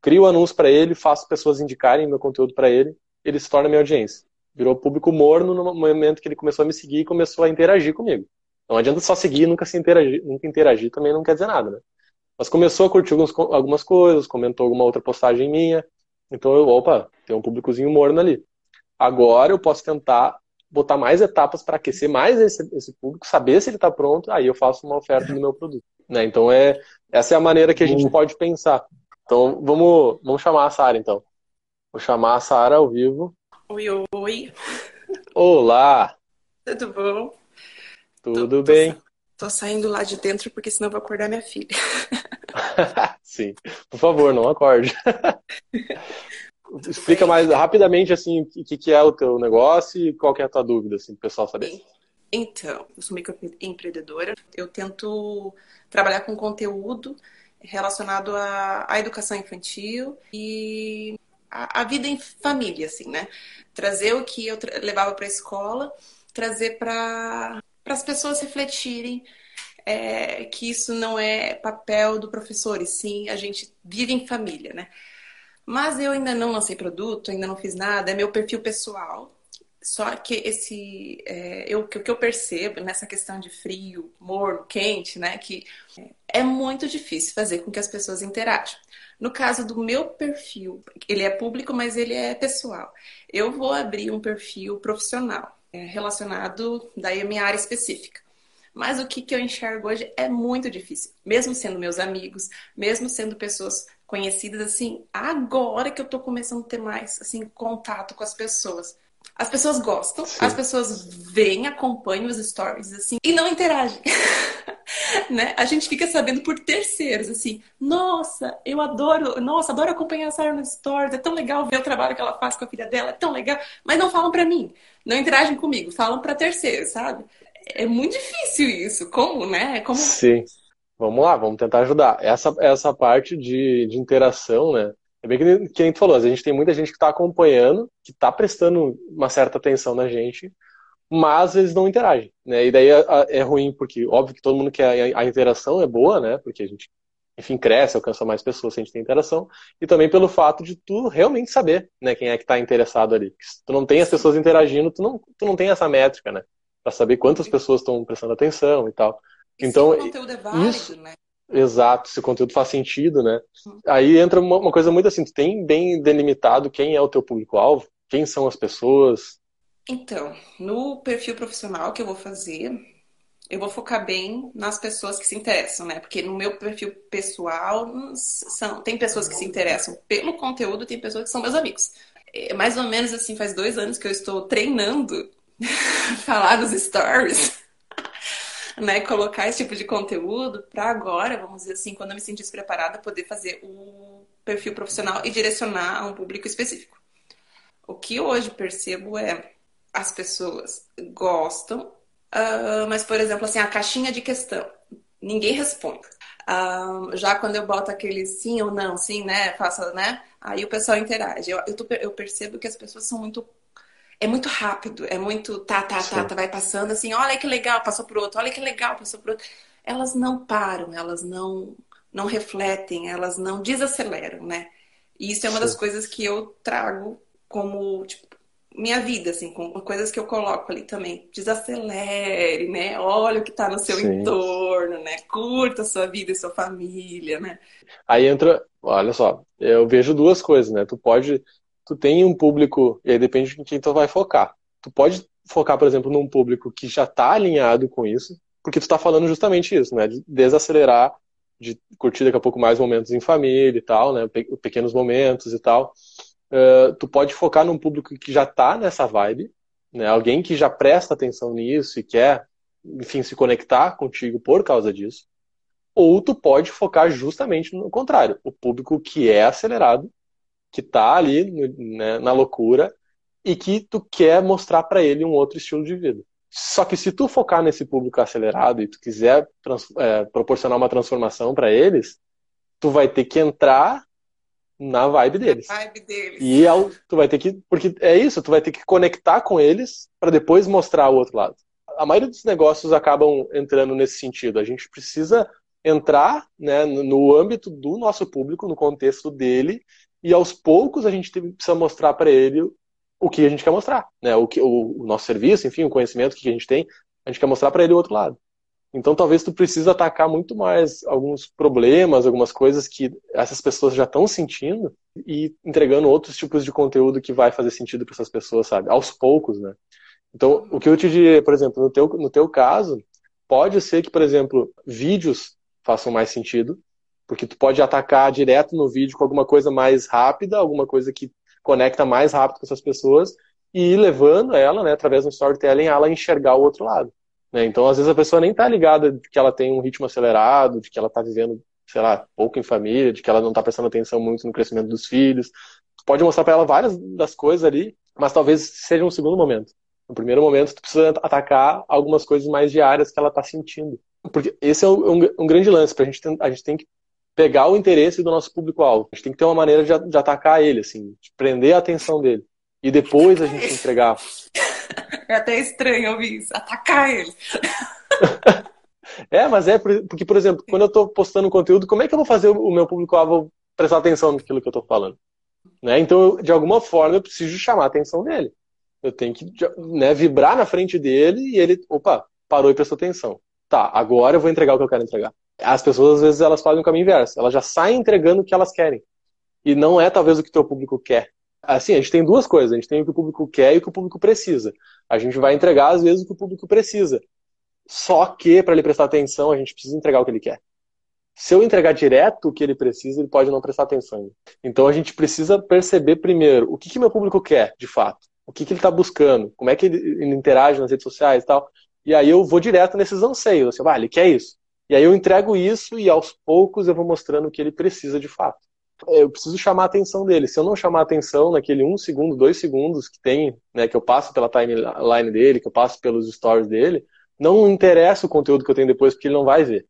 crio anúncio para ele, faço pessoas indicarem meu conteúdo para ele, ele se torna minha audiência. Virou público morno no momento que ele começou a me seguir e começou a interagir comigo. Não adianta só seguir e nunca se interagir, nunca interagir também não quer dizer nada, né? Mas começou a curtir alguns, algumas coisas, comentou alguma outra postagem minha. Então eu, opa, tem um públicozinho morno ali. Agora eu posso tentar botar mais etapas para aquecer mais esse, esse público, saber se ele está pronto, aí eu faço uma oferta do meu produto. Né? Então, é, essa é a maneira que a gente pode pensar. Então, vamos, vamos chamar a Sara, então. Vou chamar a Sara ao vivo. Oi, oi. Olá. Tudo bom? Tudo tô, bem. Tô, tô saindo lá de dentro porque senão vou acordar minha filha. Sim. Por favor, não acorde. Explica mais rapidamente assim o que, que é o teu negócio e qual que é a tua dúvida, assim, para o pessoal saber. Então, eu sou microempreendedora. Eu tento trabalhar com conteúdo relacionado à, à educação infantil e a, vida em família, assim, né? Trazer o que eu levava para a escola, trazer para as pessoas refletirem é, que isso não é papel do professor, e sim a gente vive em família, né? Mas eu ainda não lancei produto, ainda não fiz nada, é meu perfil pessoal. Só que esse, é, eu, o que eu percebo nessa questão de frio, morno, quente, né, que é muito difícil fazer com que as pessoas interajam. No caso do meu perfil, ele é público, mas ele é pessoal. Eu vou abrir um perfil profissional relacionado daí minha área específica. Mas o que, que eu enxergo hoje é muito difícil. Mesmo sendo meus amigos, mesmo sendo pessoas conhecidas, assim, agora que eu tô começando a ter mais, assim, contato com as pessoas. As pessoas gostam, Sim. as pessoas veem, acompanham os stories, assim, e não interagem. né? A gente fica sabendo por terceiros, assim, nossa, eu adoro, nossa, adoro acompanhar a Sarah nos stories, é tão legal ver o trabalho que ela faz com a filha dela, é tão legal, mas não falam para mim, não interagem comigo, falam para terceiros, sabe? É muito difícil isso, como, né? Como... Sim. Vamos lá, vamos tentar ajudar. Essa, essa parte de, de interação, né? É bem que, que a gente falou, a gente tem muita gente que está acompanhando, que está prestando uma certa atenção na gente, mas eles não interagem, né? E daí é, é ruim, porque óbvio que todo mundo quer a, interação é boa, né? Porque a gente, enfim, cresce, alcança mais pessoas se a gente tem interação, e também pelo fato de tu realmente saber, né, quem é que está interessado ali. Se tu não tem as pessoas interagindo, tu não, tu não tem essa métrica, né? Para saber quantas pessoas estão prestando atenção e tal. E então, se o conteúdo é válido, isso, né? Exato, se o conteúdo faz sentido, né? Aí entra uma, uma, coisa muito assim, tu tem bem delimitado quem é o teu público-alvo, quem são as pessoas. Então, no perfil profissional que eu vou fazer, eu vou focar bem nas pessoas que se interessam, né? Porque no meu perfil pessoal são, tem pessoas que se interessam pelo conteúdo, tem pessoas que são meus amigos. É mais ou menos assim, faz dois anos que eu estou treinando falar nos stories né, colocar esse tipo de conteúdo para agora, vamos dizer assim, quando eu me sentisse preparada, poder fazer o perfil profissional e direcionar a um público específico. O que hoje percebo é as pessoas gostam, uh, mas, por exemplo, assim, a caixinha de questão, ninguém responde. Uh, já quando eu boto aquele sim ou não, sim, né, faça, né, aí o pessoal interage. Eu, eu, tô, eu percebo que as pessoas são muito é muito rápido, é muito tá, tá, tá, tá, vai passando assim, olha que legal, passou por outro, olha que legal, passou por outro. Elas não param, elas não não refletem, elas não desaceleram, né? E isso é uma Sim. das coisas que eu trago como tipo, minha vida, assim, com coisas que eu coloco ali também. Desacelere, né? Olha o que tá no seu Sim. entorno, né? Curta a sua vida e sua família, né? Aí entra, olha só, eu vejo duas coisas, né? Tu pode tu tem um público, e aí depende de quem tu vai focar. Tu pode focar, por exemplo, num público que já está alinhado com isso, porque tu está falando justamente isso, né? De desacelerar, de curtir daqui a pouco mais momentos em família e tal, né? Pequenos momentos e tal. Uh, tu pode focar num público que já está nessa vibe, né? Alguém que já presta atenção nisso e quer, enfim, se conectar contigo por causa disso. Ou tu pode focar justamente no contrário, o público que é acelerado que tá ali né, na loucura e que tu quer mostrar para ele um outro estilo de vida. Só que se tu focar nesse público acelerado e tu quiser é, proporcionar uma transformação para eles, tu vai ter que entrar na vibe deles. vibe deles. E ao, tu vai ter que, porque é isso, tu vai ter que conectar com eles para depois mostrar o outro lado. A maioria dos negócios acabam entrando nesse sentido. A gente precisa entrar né, no âmbito do nosso público, no contexto dele, e aos poucos a gente precisa mostrar para ele o que a gente quer mostrar, né? O, que, o, o nosso serviço, enfim, o conhecimento que a gente tem, a gente quer mostrar para ele o outro lado. Então talvez tu precise atacar muito mais alguns problemas, algumas coisas que essas pessoas já estão sentindo e entregando outros tipos de conteúdo que vai fazer sentido para essas pessoas, sabe? Aos poucos, né? Então, o que eu te diria, por exemplo, no teu, no teu caso, pode ser que, por exemplo, vídeos façam mais sentido, porque tu pode atacar direto no vídeo com alguma coisa mais rápida, alguma coisa que conecta mais rápido com essas pessoas e ir levando ela, né, através do storytelling, ela enxergar o outro lado. Né? Então, às vezes a pessoa nem está ligada de que ela tem um ritmo acelerado, de que ela está vivendo, sei lá, pouco em família, de que ela não está prestando atenção muito no crescimento dos filhos. Tu pode mostrar para ela várias das coisas ali, mas talvez seja um segundo momento. No primeiro momento, tu precisa atacar algumas coisas mais diárias que ela está sentindo. Porque esse é um, um grande lance. Pra gente, a gente tem que pegar o interesse do nosso público-alvo. A gente tem que ter uma maneira de, de, atacar ele, assim, de prender a atenção dele. E depois a gente entregar. É até estranho ouvir isso, atacar ele. é, mas é porque, por exemplo, quando eu estou postando conteúdo, como é que eu vou fazer o meu público-alvo prestar atenção naquilo que eu estou falando? Né? Então, de alguma forma, eu preciso chamar a atenção dele. Eu tenho que né, vibrar na frente dele e ele, opa, parou e prestou atenção. Tá, agora eu vou entregar o que eu quero entregar. As pessoas, às vezes, elas fazem o caminho inverso. Elas já saem entregando o que elas querem. E não é, talvez, o que o teu público quer. Assim, a gente tem duas coisas. A gente tem o que o público quer e o que o público precisa. A gente vai entregar, às vezes, o que o público precisa. Só que, para ele prestar atenção, a gente precisa entregar o que ele quer. Se eu entregar direto o que ele precisa, ele pode não prestar atenção. Então, a gente precisa perceber primeiro o que, que meu público quer, de fato. O que, que ele está buscando. Como é que ele, ele interage nas redes sociais e tal. E aí eu vou direto nesses anseios. Assim, ah, ele quer isso. E aí eu entrego isso e aos poucos eu vou mostrando o que ele precisa de fato. É, eu preciso chamar a atenção dele. Se eu não chamar a atenção naquele um segundo, dois segundos que tem, né, que eu passo pela timeline dele, que eu passo pelos stories dele, não interessa o conteúdo que eu tenho depois, porque ele não vai ver.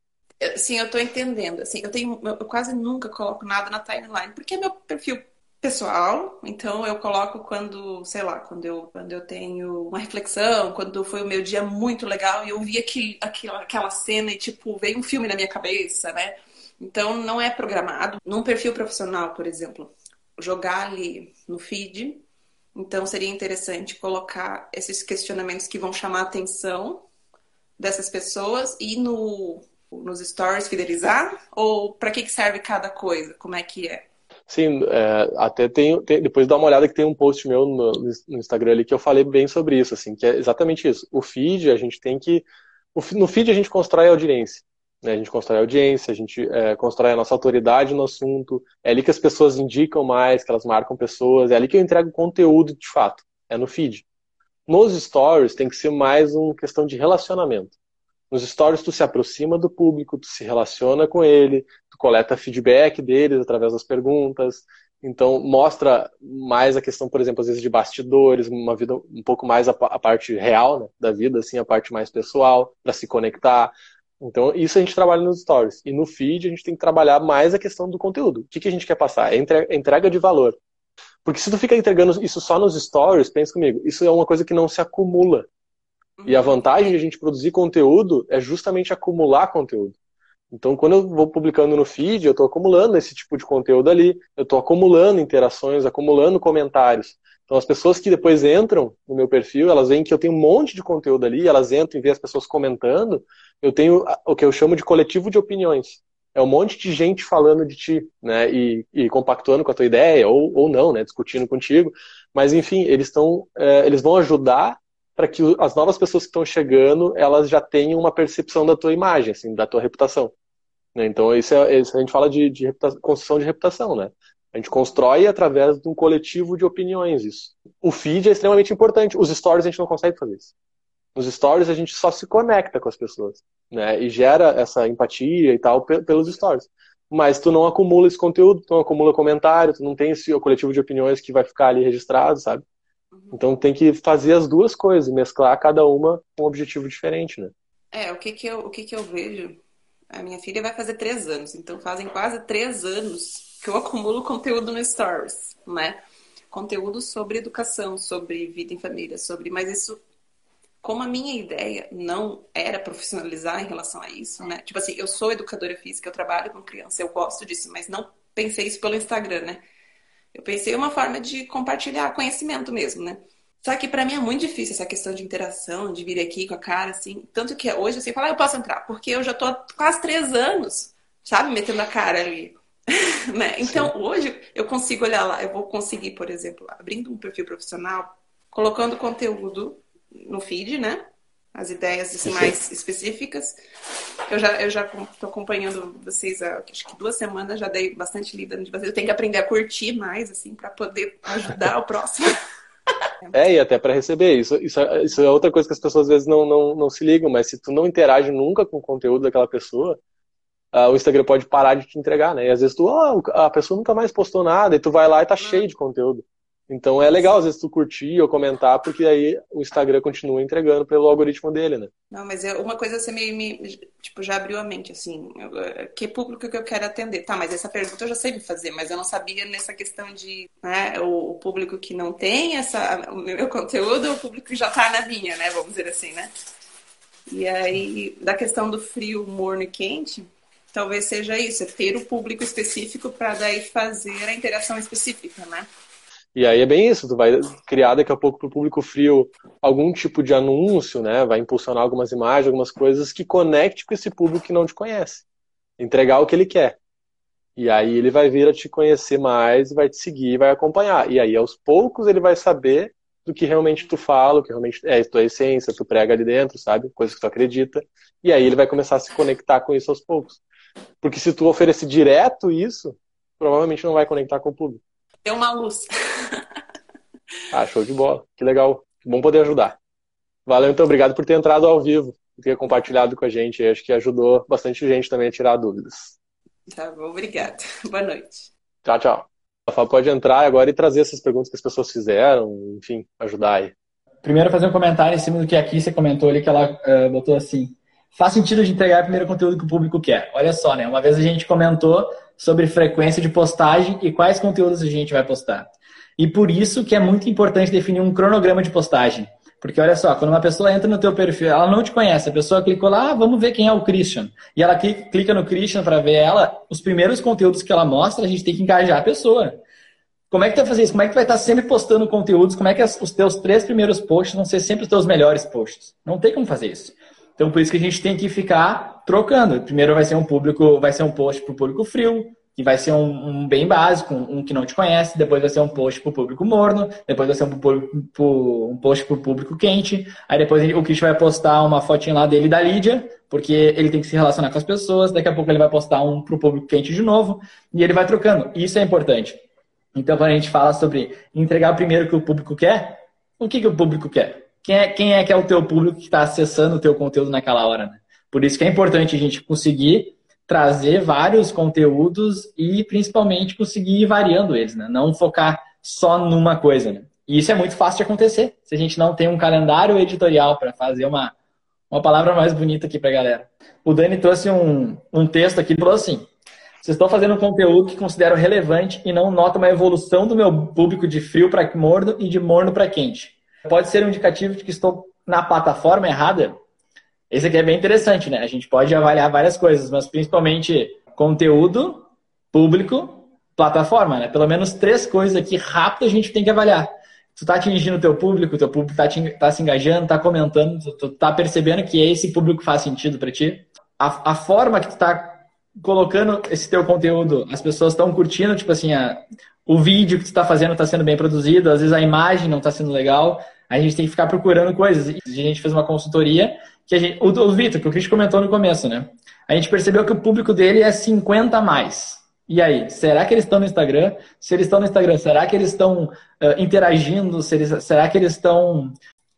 Sim, eu estou entendendo. Assim, eu tenho, eu quase nunca coloco nada na timeline, porque é meu perfil pessoal, então eu coloco quando, sei lá, quando eu, quando eu tenho uma reflexão, quando foi o meu dia muito legal e eu vi aquele, aquela, aquela cena e, tipo, veio um filme na minha cabeça, né? Então não é programado. Num perfil profissional, por exemplo, jogar ali no feed, então seria interessante colocar esses questionamentos que vão chamar a atenção dessas pessoas e no nos stories fidelizar? Ou para que serve cada coisa? Como é que é? Sim, é, até tem, tem, depois dá uma olhada que tem um post meu no, no, Instagram ali que eu falei bem sobre isso, assim, que é exatamente isso. O feed, a gente tem que. No feed a gente constrói a audiência. Né? A gente constrói a audiência, a gente é, constrói a nossa autoridade no assunto. É ali que as pessoas indicam mais, que elas marcam pessoas, é ali que eu entrego conteúdo de fato. É no feed. Nos stories tem que ser mais uma questão de relacionamento. Nos stories tu se aproxima do público, tu se relaciona com ele, tu coleta feedback deles através das perguntas. Então mostra mais a questão, por exemplo, às vezes de bastidores, uma vida um pouco mais a, a parte real né, da vida, assim, a parte mais pessoal, para se conectar. Então, isso a gente trabalha nos stories. E no feed a gente tem que trabalhar mais a questão do conteúdo. O que, que a gente quer passar? É entrega de valor. Porque se tu fica entregando isso só nos stories, pensa comigo, isso é uma coisa que não se acumula. E a uhum. vantagem de a gente produzir conteúdo é justamente acumular conteúdo. Então, quando eu vou publicando no feed, eu estou acumulando esse tipo de conteúdo ali, eu estou acumulando interações, acumulando comentários. Então, as pessoas que depois entram no meu perfil, elas veem que eu tenho um monte de conteúdo ali, elas entram e veem as pessoas comentando. Eu tenho o que eu chamo de coletivo de opiniões. É um monte de gente falando de ti, né, e, e compactuando com a tua ideia, ou, ou não, né, discutindo contigo. Mas, enfim, eles estão, é, eles vão ajudar para que as novas pessoas que estão chegando, elas já tenham uma percepção da tua imagem, assim, da tua reputação. Né? Então, isso, é, isso a gente fala de, de construção de reputação, né? A gente constrói através de um coletivo de opiniões isso. O feed é extremamente importante. Os stories a gente não consegue fazer isso. Nos stories a gente só se conecta com as pessoas, né? E gera essa empatia e tal pelos stories. Mas tu não acumula esse conteúdo, tu não acumula comentário, tu não tem esse coletivo de opiniões que vai ficar ali registrado, sabe? Então tem que fazer as duas coisas, mesclar cada uma com um objetivo diferente, né? É, o que que eu, o que que eu vejo? A minha filha vai fazer três anos, então fazem quase três anos que eu acumulo conteúdo no Stories, né? Conteúdo sobre educação, sobre vida em família, sobre. Mas isso, como a minha ideia não era profissionalizar em relação a isso, né? Tipo assim, eu sou educadora física, eu trabalho com criança, eu gosto disso, mas não pensei isso pelo Instagram, né? Eu pensei uma forma de compartilhar conhecimento mesmo, né? Só que para mim é muito difícil essa questão de interação, de vir aqui com a cara, assim. Tanto que hoje, assim, falar, ah, eu posso entrar, porque eu já tô há quase três anos, sabe, metendo a cara ali. né? Então, Sim. hoje eu consigo olhar lá, eu vou conseguir, por exemplo, abrindo um perfil profissional, colocando conteúdo no feed, né? As ideias assim, mais específicas. Eu já eu já estou acompanhando vocês há acho que duas semanas, já dei bastante lida de vocês. Eu tenho que aprender a curtir mais, assim, para poder ajudar o próximo. É, e até para receber. Isso, isso, isso é outra coisa que as pessoas às vezes não, não, não se ligam, mas se tu não interage nunca com o conteúdo daquela pessoa, uh, o Instagram pode parar de te entregar, né? E às vezes tu, oh, a pessoa nunca mais postou nada, e tu vai lá e tá cheio de conteúdo. Então é legal às vezes tu curtir ou comentar, porque aí o Instagram continua entregando pelo algoritmo dele, né? Não, mas é uma coisa você me, me tipo, já abriu a mente, assim, que público que eu quero atender? Tá, mas essa pergunta eu já sei me fazer, mas eu não sabia nessa questão de, né, o, o público que não tem essa, o meu conteúdo, o público que já tá na minha, né, vamos dizer assim, né? E aí, da questão do frio, morno e quente, talvez seja isso, é ter o público específico para daí fazer a interação específica, né? E aí é bem isso, tu vai criar daqui a pouco para o público frio algum tipo de anúncio, né? Vai impulsionar algumas imagens, algumas coisas que conecte com esse público que não te conhece. Entregar o que ele quer. E aí ele vai vir a te conhecer mais, vai te seguir, vai acompanhar. E aí aos poucos ele vai saber do que realmente tu fala, o que realmente é a tua essência, tu prega ali dentro, sabe? Coisas que tu acredita. E aí ele vai começar a se conectar com isso aos poucos. Porque se tu oferecer direto isso, provavelmente não vai conectar com o público. Deu uma luz. Ah, show de bola. Que legal. Que bom poder ajudar. Valeu, então. Obrigado por ter entrado ao vivo e ter compartilhado com a gente. Acho que ajudou bastante gente também a tirar dúvidas. Tá bom, obrigada. Boa noite. Tchau, tchau. A Fábio pode entrar agora e trazer essas perguntas que as pessoas fizeram, enfim, ajudar aí. Primeiro, fazer um comentário em cima do que aqui você comentou ali, que ela uh, botou assim: faz sentido de entregar o primeiro conteúdo que o público quer. Olha só, né? Uma vez a gente comentou sobre frequência de postagem e quais conteúdos a gente vai postar. E por isso que é muito importante definir um cronograma de postagem. Porque olha só, quando uma pessoa entra no teu perfil, ela não te conhece, a pessoa clicou lá, ah, vamos ver quem é o Christian. E ela clica no Christian para ver ela, os primeiros conteúdos que ela mostra, a gente tem que engajar a pessoa. Como é que tu vai fazer isso? Como é que tu vai estar sempre postando conteúdos? Como é que os teus três primeiros posts vão ser sempre os teus melhores posts? Não tem como fazer isso. Então, por isso que a gente tem que ficar trocando. Primeiro vai ser um público, vai ser um post para o público frio, que vai ser um, um, bem básico, um, que não te conhece, depois vai ser um post para o público morno, depois vai ser um, um post para o público quente, aí depois o Christian vai postar uma fotinha lá dele da Lídia, porque ele tem que se relacionar com as pessoas, daqui a pouco ele vai postar um para o público quente de novo, e ele vai trocando. Isso é importante. Então, quando a gente fala sobre entregar primeiro o que o público quer, o que, que o público quer? quem é, quem é que é o teu público que está acessando o teu conteúdo naquela hora, né? Por isso que é importante a gente conseguir trazer vários conteúdos e principalmente conseguir ir variando eles, né? Não focar só numa coisa, né? E isso é muito fácil de acontecer se a gente não tem um calendário editorial para fazer uma, uma palavra mais bonita aqui para galera. O Dani trouxe um, um texto aqui e falou assim: vocês estão fazendo um conteúdo que considero relevante e não noto uma evolução do meu público de frio para morno e de morno para quente pode ser um indicativo de que estou na plataforma errada. Esse aqui é bem interessante, né? A gente pode avaliar várias coisas, mas principalmente conteúdo, público, plataforma, né? Pelo menos três coisas aqui rápido a gente tem que avaliar. Tu tá atingindo o teu público, teu público tá, te, tá se engajando, tá comentando, tu, tu tá percebendo que esse público faz sentido para ti. A, a, forma que tu tá colocando esse teu conteúdo, as pessoas estão curtindo, tipo assim, a, o vídeo que tu está fazendo está sendo bem produzido, às vezes a imagem não está sendo legal, a gente tem que ficar procurando coisas. A gente fez uma consultoria que a gente, o, o Vitor, que o Cris comentou no começo, né? A gente percebeu que o público dele é 50 a mais. E aí, será que eles estão no Instagram? Se eles estão no Instagram, será que eles estão uh, interagindo? Eles, será que eles estão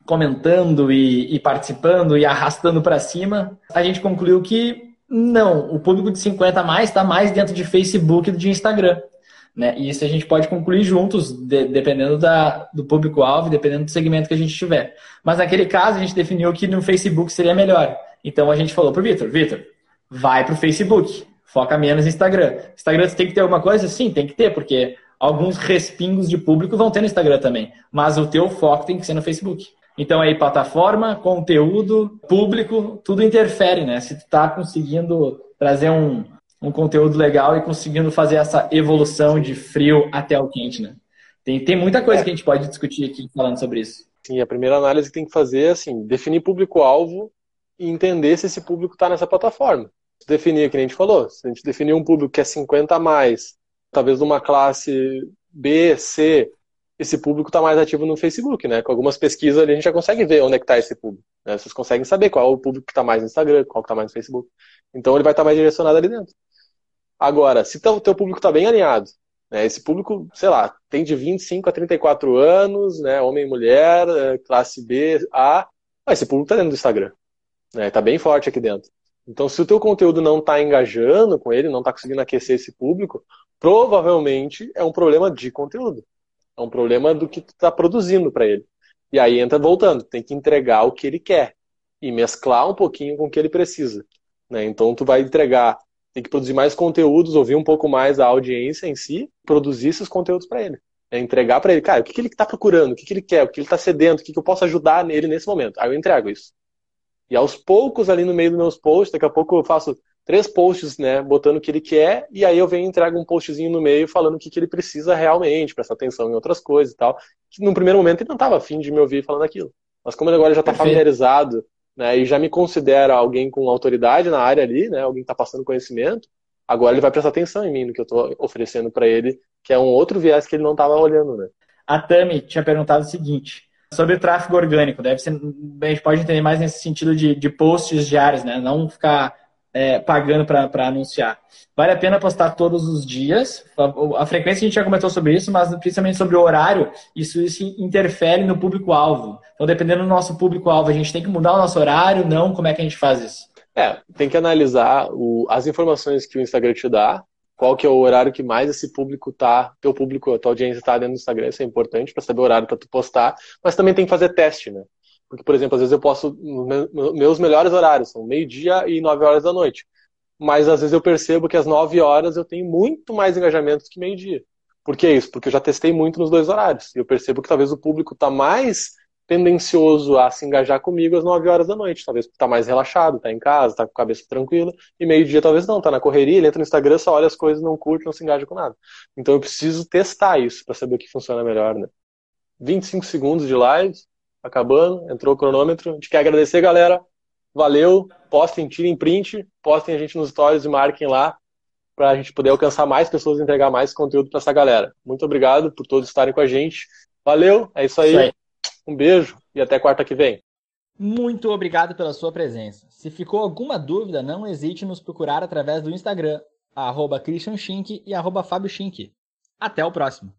comentando e, e participando e arrastando para cima? A gente concluiu que não, o público de 50 a mais está mais dentro de Facebook do que de Instagram. Né? E isso a gente pode concluir juntos, de, dependendo da, do público-alvo, dependendo do segmento que a gente tiver. Mas naquele caso, a gente definiu que no Facebook seria melhor. Então a gente falou para o Vitor: Vitor, vai para o Facebook, foca menos no Instagram. Instagram tem que ter alguma coisa? Sim, tem que ter, porque alguns respingos de público vão ter no Instagram também. Mas o teu foco tem que ser no Facebook. Então aí plataforma, conteúdo, público, tudo interfere, né? Se tu tá conseguindo trazer um, um conteúdo legal e conseguindo fazer essa evolução de frio até o quente, né? Tem, tem muita coisa é. que a gente pode discutir aqui falando sobre isso. Sim, a primeira análise que tem que fazer é assim, definir público-alvo e entender se esse público está nessa plataforma. Definir, que a gente falou, se a gente definir um público que é 50 a mais, talvez de uma classe B, C, esse público está mais ativo no Facebook, né? Com algumas pesquisas ali a gente já consegue ver onde é que está esse público. Né? Vocês conseguem saber qual é o público que está mais no Instagram, qual que está mais no Facebook. Então ele vai estar tá mais direcionado ali dentro. Agora, se o teu público está bem alinhado, né? esse público, sei lá, tem de 25 a 34 anos, né? homem e mulher, é, classe B, A, ah, esse público está dentro do Instagram. Né? Tá bem forte aqui dentro. Então, se o teu conteúdo não está engajando com ele, não está conseguindo aquecer esse público, provavelmente é um problema de conteúdo. É um problema do que tu está produzindo para ele. E aí entra voltando, tem que entregar o que ele quer e mesclar um pouquinho com o que ele precisa. Né? Então tu vai entregar, tem que produzir mais conteúdos, ouvir um pouco mais a audiência em si, produzir esses conteúdos para ele. É entregar para ele, cara, o que, que ele está procurando, o que, que ele quer, o que ele está sedento, o que, que eu posso ajudar nele nesse momento. Aí eu entrego isso. E aos poucos, ali no meio dos meus posts, daqui a pouco eu faço três posts, né, botando o que ele quer, e aí eu venho e entrego um postzinho no meio falando o que, que ele precisa realmente, prestar atenção em outras coisas e tal. Que no primeiro momento ele não estava afim de me ouvir falando aquilo. Mas como ele agora já está familiarizado, né, e já me considera alguém com autoridade na área ali, né, alguém que está passando conhecimento, agora ele vai prestar atenção em mim, no que eu estou oferecendo para ele, que é um outro viés que ele não estava olhando, né. A Tami tinha perguntado o seguinte, sobre tráfego orgânico, deve ser, a gente pode entender mais nesse sentido de, de posts diários, né, não ficar é, pagando para anunciar. Vale a pena postar todos os dias. A, a, frequência a gente já comentou sobre isso, mas principalmente sobre o horário, isso, isso interfere no público-alvo. Então, dependendo do nosso público-alvo, a gente tem que mudar o nosso horário, não? Como é que a gente faz isso? É, tem que analisar o, as informações que o Instagram te dá, qual que é o horário que mais esse público tá, teu público, tua audiência está dentro do Instagram, isso é importante para saber o horário para tu postar, mas também tem que fazer teste, né? Porque, por exemplo, às vezes eu posso. Meus melhores horários são meio-dia e nove horas da noite. Mas às vezes eu percebo que às nove horas eu tenho muito mais engajamentos que meio-dia. Por que isso? Porque eu já testei muito nos dois horários. E eu percebo que talvez o público está mais tendencioso a se engajar comigo às 9 horas da noite. Talvez está mais relaxado, está em casa, está com a cabeça tranquila. E meio-dia talvez não, está na correria, ele entra no Instagram, só olha as coisas, não curte, não se engaja com nada. Então eu preciso testar isso para saber o que funciona melhor, né? 25 segundos de live, acabando, entrou o cronômetro. A gente quer agradecer, galera. Valeu. Postem, tirem print, postem a gente nos stories e marquem lá para a gente poder alcançar mais pessoas e entregar mais conteúdo para essa galera. Muito obrigado por todos estarem com a gente. Valeu, é isso aí. isso aí. Um beijo e até quarta que vem. Muito obrigado pela sua presença. Se ficou alguma dúvida, não hesite em nos procurar através do Instagram, arroba Christian Schink e arroba Fábio Schink. Até o próximo.